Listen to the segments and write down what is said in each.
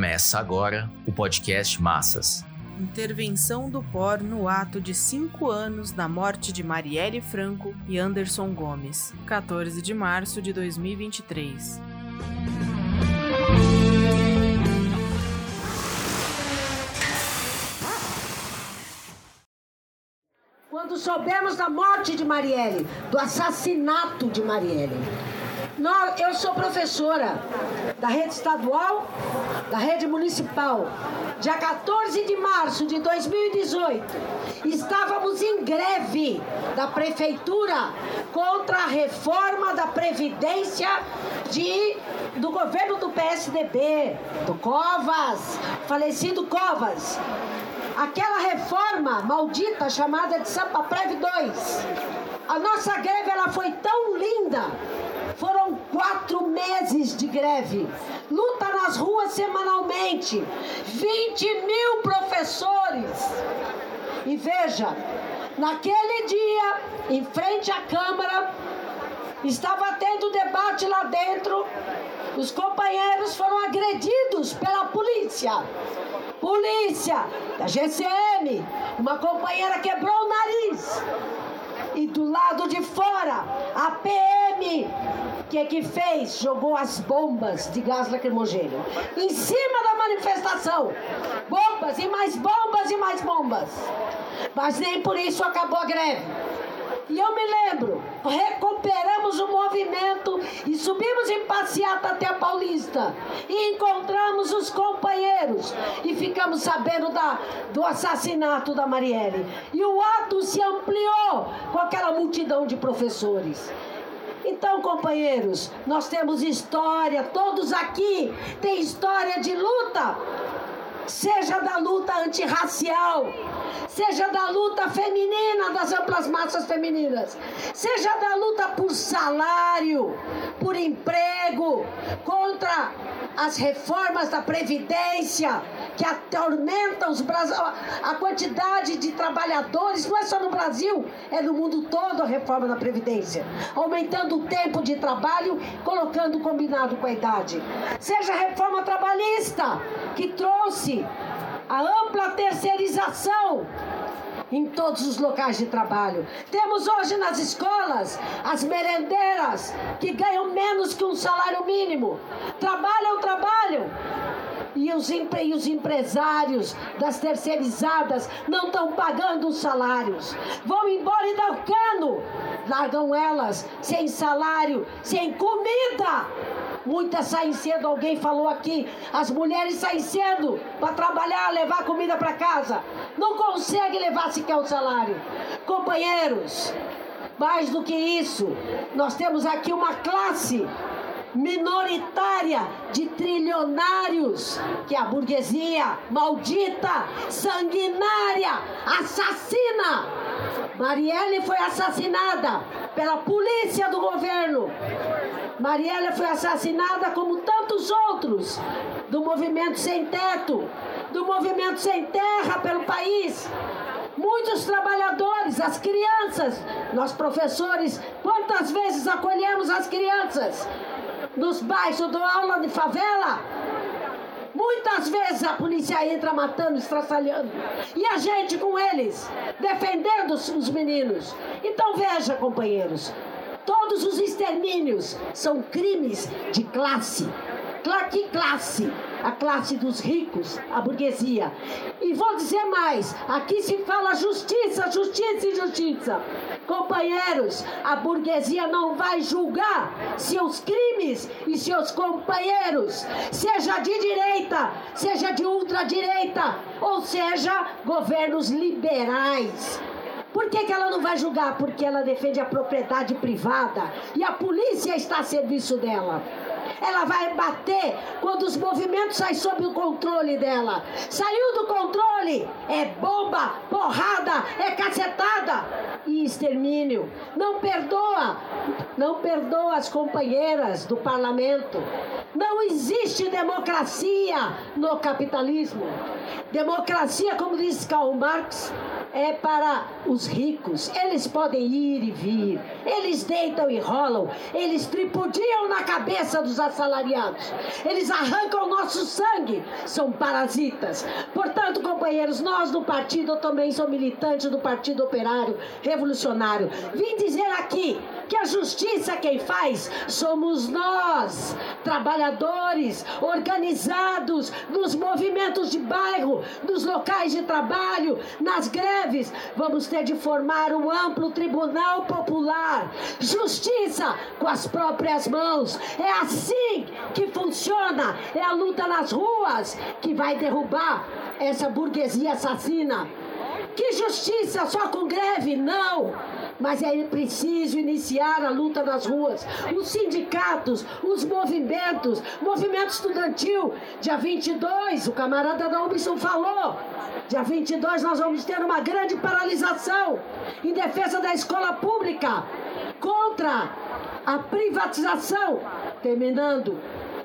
Começa agora o podcast Massas. Intervenção do POR no ato de cinco anos da morte de Marielle Franco e Anderson Gomes, 14 de março de 2023. Quando soubemos da morte de Marielle, do assassinato de Marielle, eu sou professora da rede estadual, da rede municipal. Dia 14 de março de 2018, estávamos em greve da prefeitura contra a reforma da Previdência de, do governo do PSDB, do Covas, falecido Covas. Aquela reforma maldita chamada de Sampa Prev 2. A nossa greve ela foi tão linda quatro meses de greve. Luta nas ruas semanalmente. 20 mil professores. E veja, naquele dia, em frente à Câmara, estava tendo debate lá dentro. Os companheiros foram agredidos pela polícia. Polícia da GCM. Uma companheira quebrou o nariz. E do lado de fora, a PM que é que fez? Jogou as bombas de gás lacrimogêneo em cima da manifestação. Bombas e mais bombas e mais bombas. Mas nem por isso acabou a greve. E eu me lembro, recuperamos o movimento e subimos em passeata até a Paulista. E encontramos os companheiros e ficamos sabendo da, do assassinato da Marielle. E o ato se ampliou com aquela multidão de professores. Então, companheiros, nós temos história, todos aqui têm história de luta, seja da luta antirracial, seja da luta feminina, das amplas massas femininas, seja da luta por salário, por emprego, contra as reformas da Previdência, que atormentam os, a quantidade de trabalhadores, não é só no Brasil, é no mundo todo a reforma da Previdência, aumentando o tempo de trabalho, colocando combinado com a idade. Seja a reforma trabalhista, que trouxe a ampla terceirização em todos os locais de trabalho. Temos hoje nas escolas as merendeiras que ganham menos que um salário mínimo. Trabalham, trabalham. E os, e os empresários das terceirizadas não estão pagando os salários. Vão embora e dão cano. Largam elas sem salário, sem comida. Muitas saem cedo, alguém falou aqui. As mulheres saem cedo para trabalhar, levar comida para casa. Não consegue levar sequer o salário. Companheiros, mais do que isso, nós temos aqui uma classe minoritária de trilionários, que é a burguesia maldita, sanguinária, assassina. Marielle foi assassinada pela polícia do governo. Marielle foi assassinada como tantos outros do movimento sem teto, do movimento sem terra pelo país. Muitos trabalhadores, as crianças, nós professores, quantas vezes acolhemos as crianças nos bairros, dou aula de favela. Muitas vezes a polícia entra matando, estraçalhando. E a gente com eles, defendendo os meninos. Então veja, companheiros, todos os extermínios são crimes de classe. Que classe? A classe dos ricos, a burguesia. E vou dizer mais: aqui se fala justiça, justiça e justiça. Companheiros, a burguesia não vai julgar seus crimes e seus companheiros, seja de direita, seja de ultradireita, ou seja, governos liberais. Por que, que ela não vai julgar? Porque ela defende a propriedade privada e a polícia está a serviço dela. Ela vai bater quando os movimentos saem sob o controle dela. Saiu do controle, é bomba, porrada, é cacetada e extermínio. Não perdoa, não perdoa as companheiras do parlamento. Não existe democracia no capitalismo. Democracia, como diz Karl Marx, é para os ricos. Eles podem ir e vir, eles deitam e rolam, eles tripudiam na cabeça dos assalariados, eles arrancam nosso sangue, são parasitas. Portanto, companheiros, nós do partido, eu também sou militante do Partido Operário Revolucionário, vim dizer aqui que a justiça quem faz somos nós, trabalhadores organizados nos movimentos de bairro, nos locais de trabalho, nas greves. Vamos ter de formar um amplo tribunal popular, justiça com as próprias mãos. É assim que funciona. É a luta nas ruas que vai derrubar essa burguesia assassina. Que justiça só com greve? Não! Mas é preciso iniciar a luta nas ruas. Os sindicatos, os movimentos, movimento estudantil. Dia 22, o camarada da Ubson falou. Dia 22 nós vamos ter uma grande paralisação em defesa da escola pública contra a privatização. Terminando,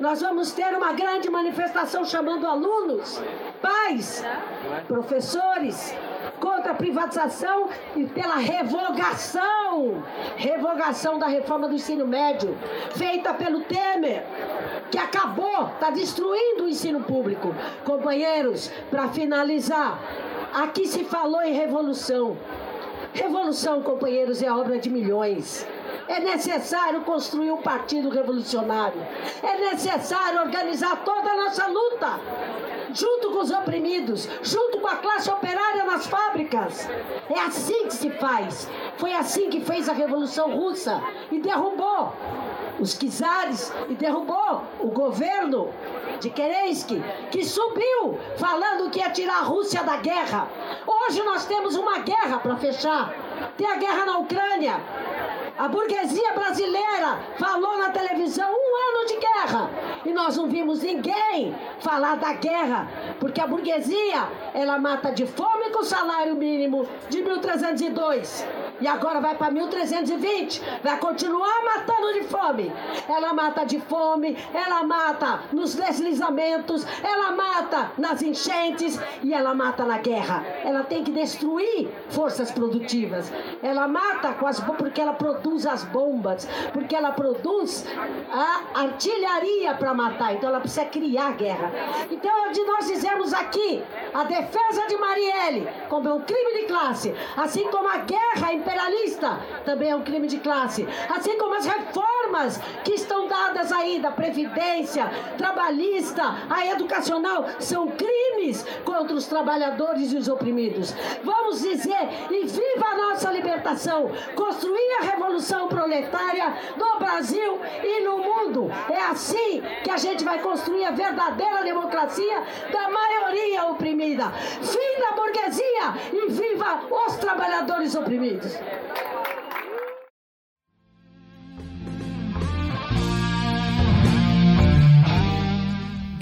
nós vamos ter uma grande manifestação chamando alunos, pais, professores, privatização e pela revogação revogação da reforma do ensino médio feita pelo Temer que acabou, está destruindo o ensino público. Companheiros, para finalizar, aqui se falou em revolução. Revolução, companheiros, é obra de milhões. É necessário construir um partido revolucionário. É necessário organizar toda a nossa luta junto com os oprimidos, junto com a classe operária nas fábricas. É assim que se faz. Foi assim que fez a Revolução Russa e derrubou os czares e derrubou o governo de Kerensky, que subiu falando que ia tirar a Rússia da guerra. Hoje nós temos uma guerra para fechar. Tem a guerra na Ucrânia, a burguesia brasileira falou na televisão um ano de guerra. E nós não vimos ninguém falar da guerra, porque a burguesia ela mata de fome com salário mínimo de 1302 e agora vai para 1320, vai continuar matando de fome. Ela mata de fome, ela mata nos deslizamentos, ela mata nas enchentes e ela mata na guerra. Ela tem que destruir forças produtivas. Ela mata com as porque ela produz as bombas, porque ela produz a artilharia para matar. Então ela precisa criar guerra. Então, de nós dizemos aqui, a defesa de Marielle como é um crime de classe, assim como a guerra imperialista. Também é um crime de classe, assim como as reformas que estão dadas aí da previdência, trabalhista, a educacional são crimes contra os trabalhadores e os oprimidos. Vamos dizer e viva a nossa libertação, construir a revolução proletária no Brasil e no mundo. É assim que a gente vai construir a verdadeira democracia da maioria oprimida. Fim da burguesia e viva os trabalhadores oprimidos.